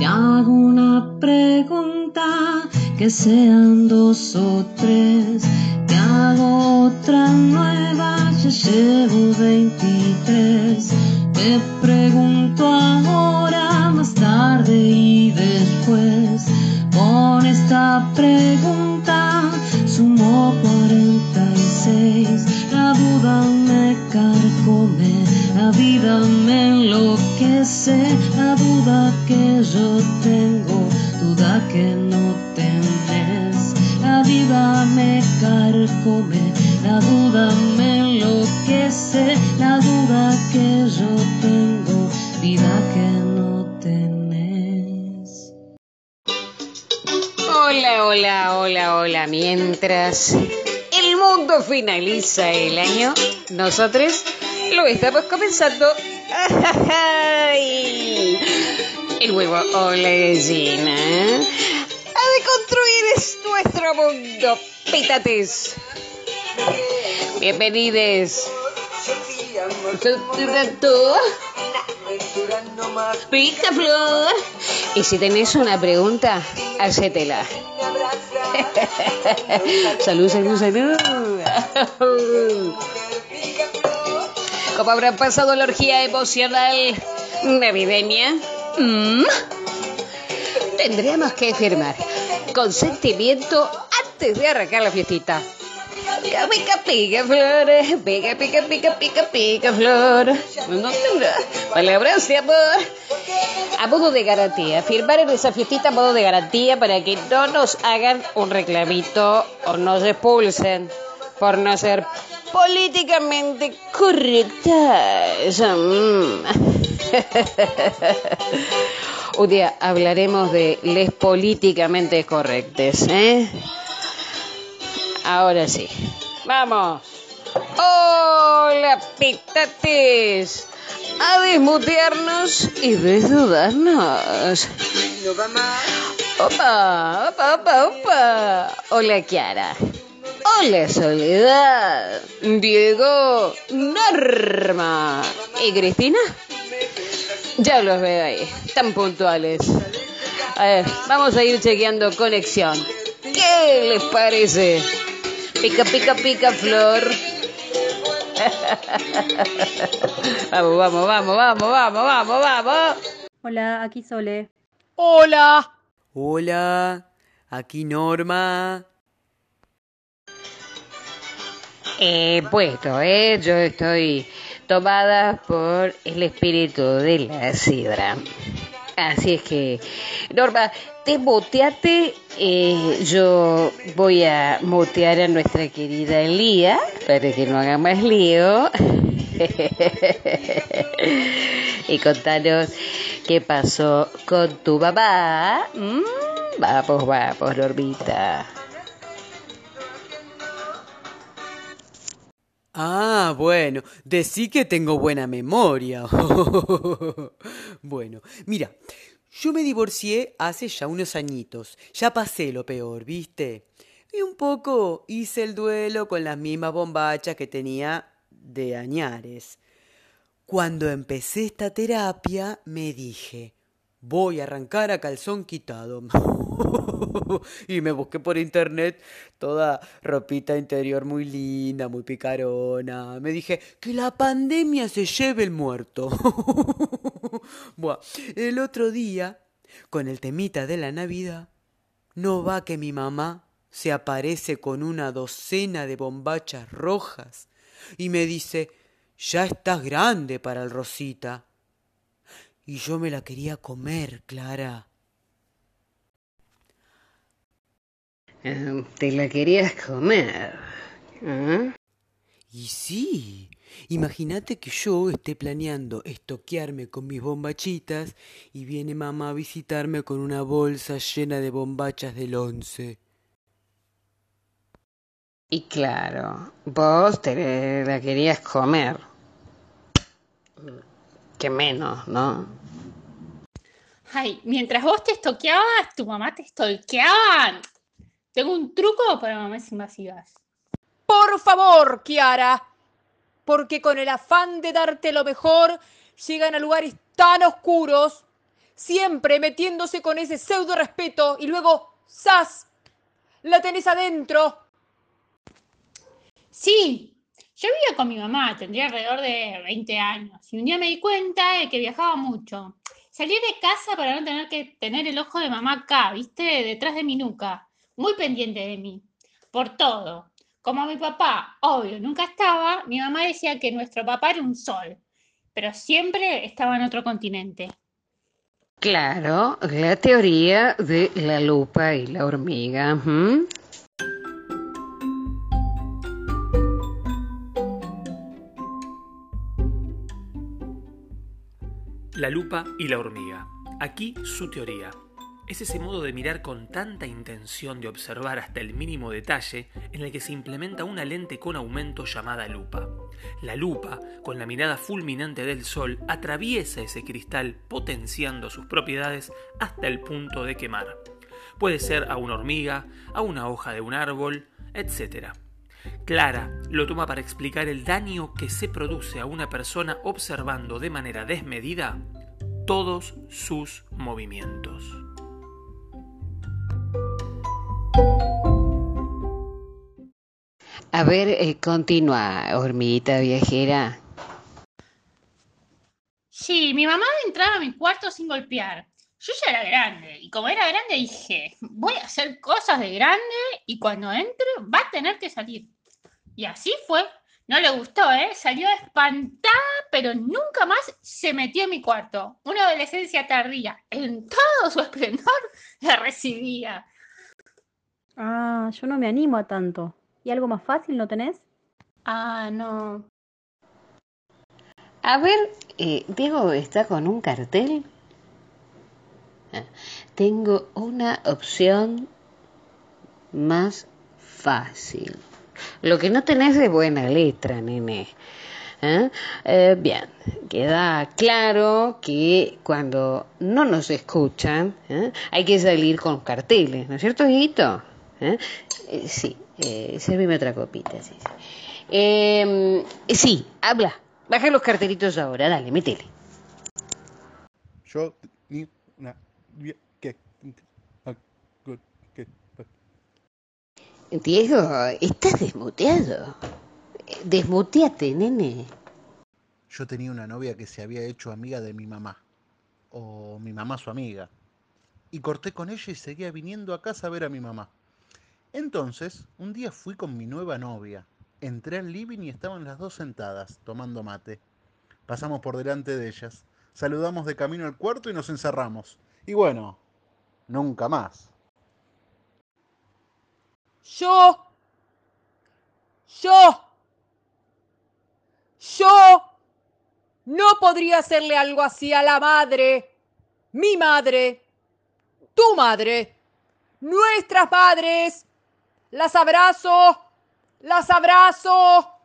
Te hago una pregunta, que sean dos o tres. Te hago otra nueva, ya llevo 23. Te pregunto ahora, más tarde y después. Con esta pregunta sumo 46. La vida me enloquece. La duda que yo tengo, duda que no tenés. La vida me carcome, la duda me enloquece. La duda que yo tengo, vida que no tenés. Hola, hola, hola, hola. Mientras el mundo finaliza el año, nosotros lo estamos comenzando. ¡Ay! El huevo o la gallina. A deconstruir es nuestro mundo. Pítates. Bienvenidos. Pica flor. Y si tenés una pregunta, hacétela. salud, salud, salud. ¿Cómo habrá pasado la orgía emocional navideña? ¿Mm? Tendríamos que firmar consentimiento antes de arrancar la fiestita. Pica, pica, pica, flores. Pica, pica, pica, pica, pica, flor. No tendrá palabras de amor. A modo de garantía. Firmar en esa fiestita a modo de garantía para que no nos hagan un reclamito o nos expulsen por no ser políticamente correctas. Mm. Un día hablaremos de les políticamente correctes, ¿eh? Ahora sí. ¡Vamos! ¡Hola, pitates! A desmutearnos y desnudarnos. Opa, opa, opa, opa. Hola, Kiara. Hola, Soledad. Diego, Norma. ¿Y Cristina? Ya los veo ahí, tan puntuales. A ver, vamos a ir chequeando conexión. ¿Qué les parece? Pica, pica, pica, flor. vamos, vamos, vamos, vamos, vamos, vamos, vamos. Hola, aquí Sole. Hola. Hola, aquí Norma. Eh, puesto, eh, yo estoy tomada por el espíritu de la sidra. Así es que, Norma, desmuteate. Eh, yo voy a mutear a nuestra querida Elía para que no haga más lío. y contanos qué pasó con tu papá. Mm, vamos, vamos, Normita. Ah, bueno, decí que tengo buena memoria. bueno, mira, yo me divorcié hace ya unos añitos. Ya pasé lo peor, ¿viste? Y un poco hice el duelo con las mismas bombachas que tenía de añares. Cuando empecé esta terapia, me dije, voy a arrancar a calzón quitado. y me busqué por internet toda ropita interior muy linda, muy picarona. Me dije, que la pandemia se lleve el muerto. El otro día, con el temita de la Navidad, no va que mi mamá se aparece con una docena de bombachas rojas y me dice, ya estás grande para el Rosita. Y yo me la quería comer, Clara. Eh, Te la querías comer. ¿Ah? Y sí, imagínate que yo esté planeando estoquearme con mis bombachitas y viene mamá a visitarme con una bolsa llena de bombachas del once. Y claro, vos te la querías comer. Que menos, ¿no? Ay, mientras vos te estoqueabas, tu mamá te stalkeaba. Tengo un truco para mamás invasivas. Por favor, Kiara, porque con el afán de darte lo mejor, llegan a lugares tan oscuros, Siempre metiéndose con ese pseudo respeto y luego, ¡zas! La tenés adentro. Sí, yo vivía con mi mamá, tendría alrededor de 20 años, y un día me di cuenta de que viajaba mucho. Salí de casa para no tener que tener el ojo de mamá acá, ¿viste? Detrás de mi nuca, muy pendiente de mí, por todo. Como mi papá, obvio, nunca estaba, mi mamá decía que nuestro papá era un sol, pero siempre estaba en otro continente. Claro, la teoría de la lupa y la hormiga. ¿m? La lupa y la hormiga. Aquí su teoría. Es ese modo de mirar con tanta intención de observar hasta el mínimo detalle en el que se implementa una lente con aumento llamada lupa. La lupa, con la mirada fulminante del sol, atraviesa ese cristal potenciando sus propiedades hasta el punto de quemar. Puede ser a una hormiga, a una hoja de un árbol, etc. Clara lo toma para explicar el daño que se produce a una persona observando de manera desmedida todos sus movimientos. A ver, eh, continúa, hormiguita viajera. Sí, mi mamá entraba a mi cuarto sin golpear. Yo ya era grande y como era grande dije, voy a hacer cosas de grande y cuando entre va a tener que salir. Y así fue. No le gustó, ¿eh? Salió espantada, pero nunca más se metió en mi cuarto. Una adolescencia tardía, en todo su esplendor, la recibía. Ah, yo no me animo a tanto. ¿Y algo más fácil no tenés? Ah, no. A ver, eh, Diego está con un cartel. Tengo una opción más fácil. Lo que no tenés es buena letra, nene. ¿Eh? Eh, bien, queda claro que cuando no nos escuchan ¿eh? hay que salir con carteles, ¿no es cierto, Dieguito? ¿Eh? Sí, sérveme otra copita, sí. Sí, Eh, sí, habla. Baja los cartelitos ahora, dale, métele. Yo una Diego, estás desmuteado. Desmuteate, nene. yo tenía una novia que se había hecho amiga de mi mamá o mi mamá su amiga y corté con ella y seguía viniendo a casa a ver a mi mamá. Entonces, un día fui con mi nueva novia. Entré al living y estaban las dos sentadas, tomando mate. Pasamos por delante de ellas, saludamos de camino al cuarto y nos encerramos. Y bueno, nunca más. Yo. Yo. Yo. No podría hacerle algo así a la madre. Mi madre. Tu madre. Nuestras madres. Las abrazo. Las abrazo.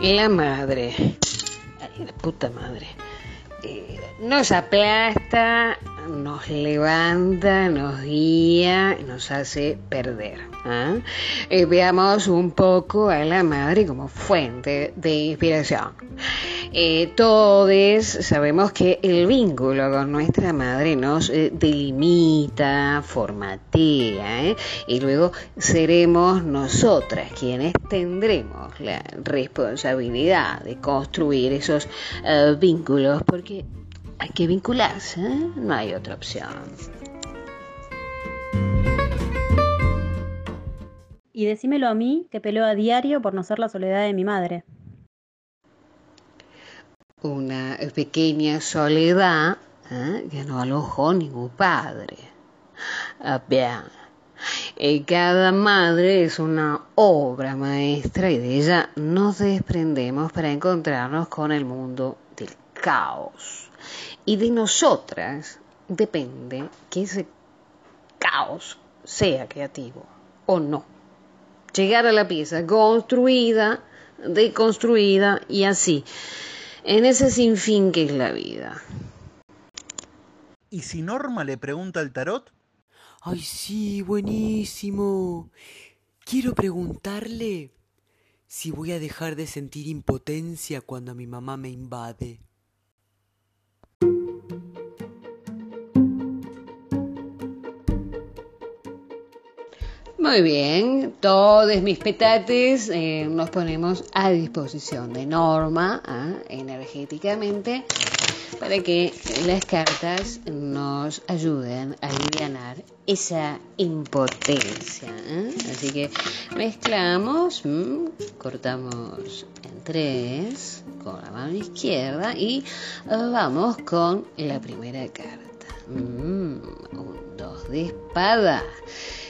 La madre. La puta madre. Eh, nos aplasta, nos levanta, nos guía, nos hace perder. ¿ah? Eh, veamos un poco a la madre como fuente de inspiración. Eh, todos sabemos que el vínculo con nuestra madre nos eh, delimita, formatea, ¿eh? y luego seremos nosotras quienes tendremos la responsabilidad de construir esos eh, vínculos, porque hay que vincularse, ¿eh? no hay otra opción. Y decímelo a mí, que peleo a diario por no ser la soledad de mi madre. Una pequeña soledad ¿eh? que no alojó ningún padre. Ah, bien. Eh, cada madre es una obra maestra y de ella nos desprendemos para encontrarnos con el mundo del caos. Y de nosotras depende que ese caos sea creativo o no. Llegar a la pieza construida, deconstruida y así, en ese sinfín que es la vida. ¿Y si Norma le pregunta al tarot? Ay, sí, buenísimo. Quiero preguntarle si voy a dejar de sentir impotencia cuando mi mamá me invade. Muy bien, todos mis petates eh, nos ponemos a disposición de Norma ¿ah? energéticamente para que las cartas nos ayuden a aliviar esa impotencia. ¿eh? Así que mezclamos, cortamos en tres con la mano izquierda y vamos con la primera carta. un dos de espada.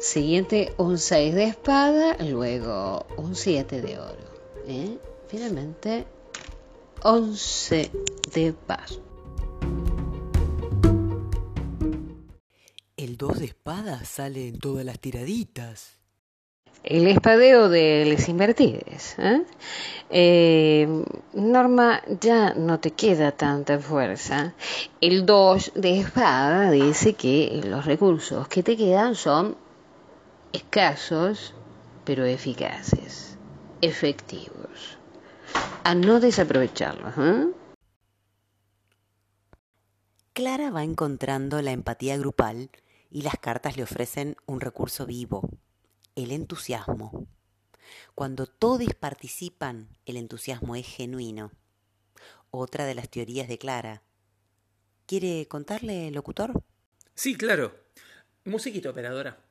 Siguiente, un 6 de espada, luego un 7 de oro. ¿eh? Finalmente, 11 de paz. El 2 de espada sale en todas las tiraditas. El espadeo de les invertides. ¿eh? Eh, Norma, ya no te queda tanta fuerza. El 2 de espada dice que los recursos que te quedan son escasos, pero eficaces, efectivos. A no desaprovecharlos. ¿eh? Clara va encontrando la empatía grupal y las cartas le ofrecen un recurso vivo, el entusiasmo. Cuando todos participan, el entusiasmo es genuino. Otra de las teorías de Clara. ¿Quiere contarle, locutor? Sí, claro. Musiquita, operadora.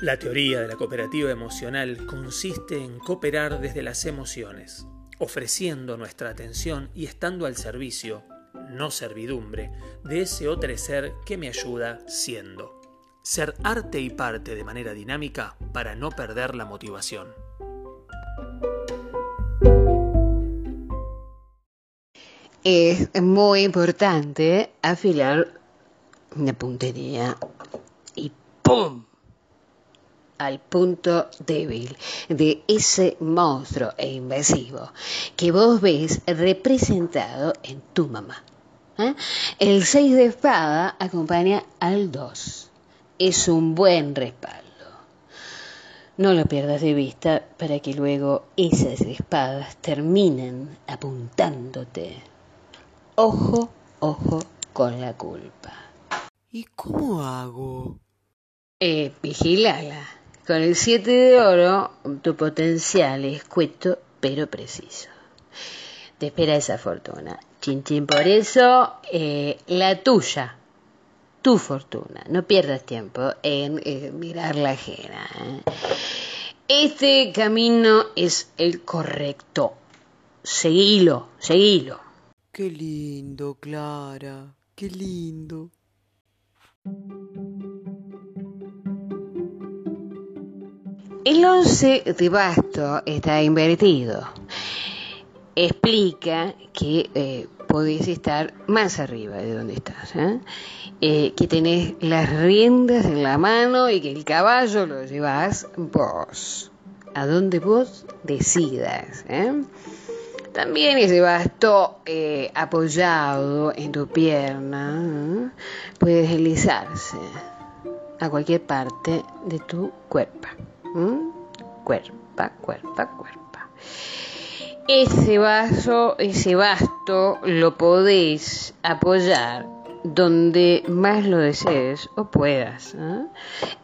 La teoría de la cooperativa emocional consiste en cooperar desde las emociones, ofreciendo nuestra atención y estando al servicio, no servidumbre, de ese otro ser que me ayuda siendo. Ser arte y parte de manera dinámica para no perder la motivación. Es muy importante afilar la puntería y ¡pum! Al punto débil de ese monstruo e invasivo que vos ves representado en tu mamá. ¿eh? El 6 de espada acompaña al 2. Es un buen respaldo. No lo pierdas de vista para que luego esas espadas terminen apuntándote. Ojo, ojo con la culpa. ¿Y cómo hago? Eh, vigilala. Con el 7 de oro, tu potencial es cueto pero preciso. Te espera esa fortuna. Chin chin por eso, eh, la tuya, tu fortuna. No pierdas tiempo en mirar la ajena. ¿eh? Este camino es el correcto. Seguilo, seguilo. Qué lindo, Clara. Qué lindo. El 11 de basto está invertido. Explica que eh, podés estar más arriba de donde estás. ¿eh? Eh, que tenés las riendas en la mano y que el caballo lo llevas vos. A donde vos decidas. También ese basto apoyado en tu pierna puede deslizarse a cualquier parte de tu cuerpo. ¿Mm? Cuerpa, cuerpa, cuerpa. Ese vaso, ese basto lo podés apoyar donde más lo desees o puedas. ¿eh?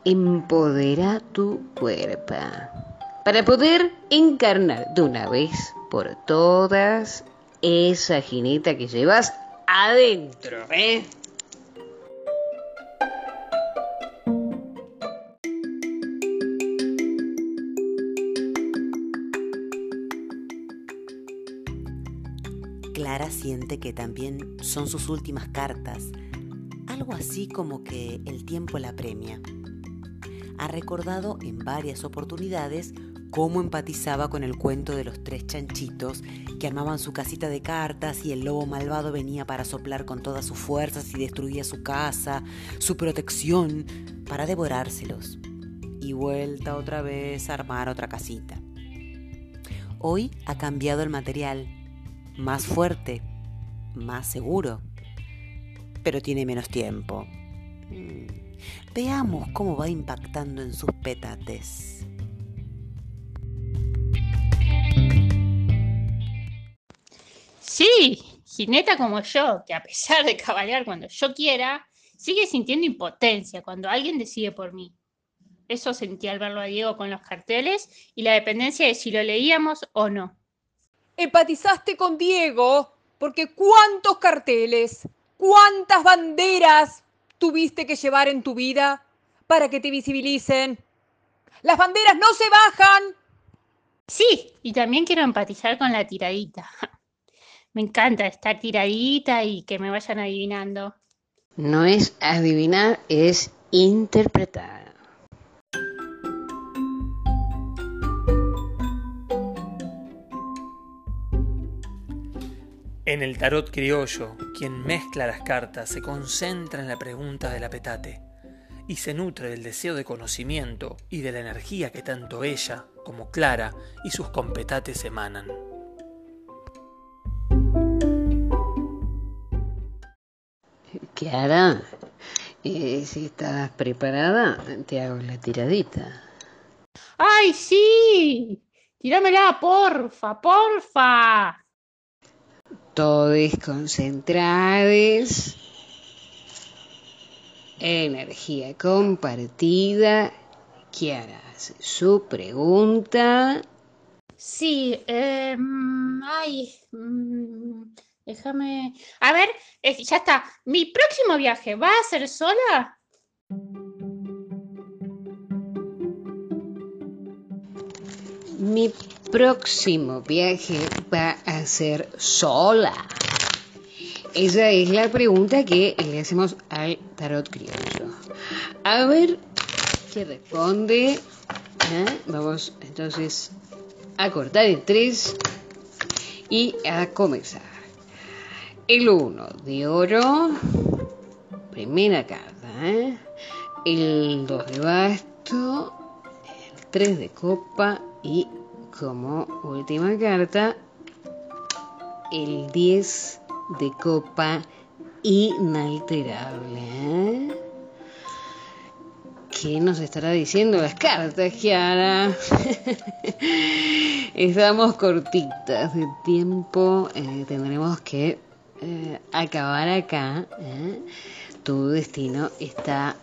Empodera tu cuerpo para poder encarnar de una vez por todas esa jineta que llevas adentro. ¿eh? Que también son sus últimas cartas, algo así como que el tiempo la premia. Ha recordado en varias oportunidades cómo empatizaba con el cuento de los tres chanchitos que armaban su casita de cartas y el lobo malvado venía para soplar con todas sus fuerzas y destruía su casa, su protección, para devorárselos. Y vuelta otra vez a armar otra casita. Hoy ha cambiado el material más fuerte, más seguro. pero tiene menos tiempo. Mm, veamos cómo va impactando en sus petates. Sí, jineta como yo, que a pesar de cabalgar cuando yo quiera, sigue sintiendo impotencia cuando alguien decide por mí. Eso sentí al verlo a Diego con los carteles y la dependencia de si lo leíamos o no. Empatizaste con Diego porque cuántos carteles, cuántas banderas tuviste que llevar en tu vida para que te visibilicen. Las banderas no se bajan. Sí, y también quiero empatizar con la tiradita. Me encanta estar tiradita y que me vayan adivinando. No es adivinar, es interpretar. En el tarot criollo, quien mezcla las cartas se concentra en la pregunta del apetate y se nutre del deseo de conocimiento y de la energía que tanto ella como Clara y sus competates emanan. Clara, eh, si estás preparada, te hago la tiradita. ¡Ay, sí! Tíramela, porfa, porfa. Todos concentrados. Energía compartida. Kiara hace su pregunta. Sí, eh, ay, mm, déjame. A ver, ya está. ¿Mi próximo viaje va a ser sola? Mi próximo viaje va a ser sola. Esa es la pregunta que le hacemos al tarot criollo. A ver qué responde. ¿Eh? Vamos entonces a cortar el 3 y a comenzar. El 1 de oro, primera carta. ¿eh? El 2 de basto, el 3 de copa y como última carta el 10 de copa inalterable. ¿eh? ¿Qué nos estará diciendo las cartas, Kiara? Estamos cortitas de tiempo, eh, tendremos que eh, acabar acá. Tu destino está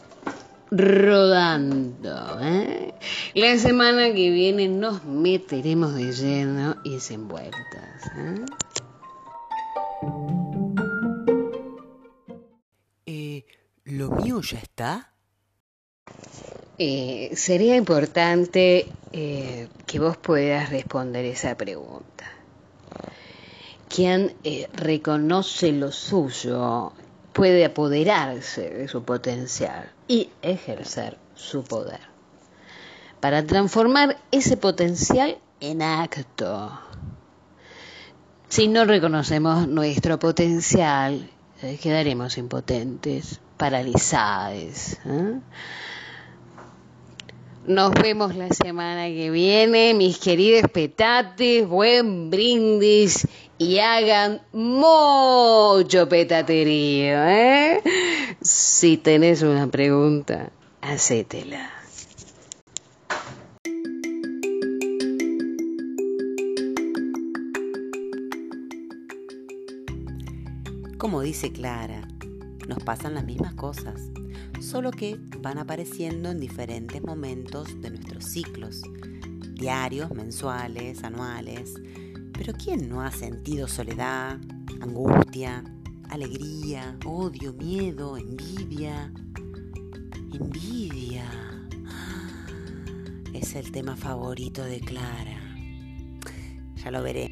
rodando. ¿eh? La semana que viene nos meteremos de lleno y sin vueltas. ¿eh? Eh, ¿Lo mío ya está? Eh, sería importante que vos puedas responder esa pregunta. Quien reconoce lo suyo puede apoderarse de su potencial y ejercer su poder para transformar ese potencial en acto. Si no reconocemos nuestro potencial, eh, quedaremos impotentes, paralizados. ¿eh? Nos vemos la semana que viene, mis queridos petates, buen brindis y hagan mucho petaterío, ¿eh? Si tenés una pregunta, hacétela. Como dice Clara, nos pasan las mismas cosas, solo que van apareciendo en diferentes momentos de nuestros ciclos, diarios, mensuales, anuales. Pero ¿quién no ha sentido soledad, angustia, alegría, odio, miedo, envidia? Envidia. Es el tema favorito de Clara. Ya lo veremos.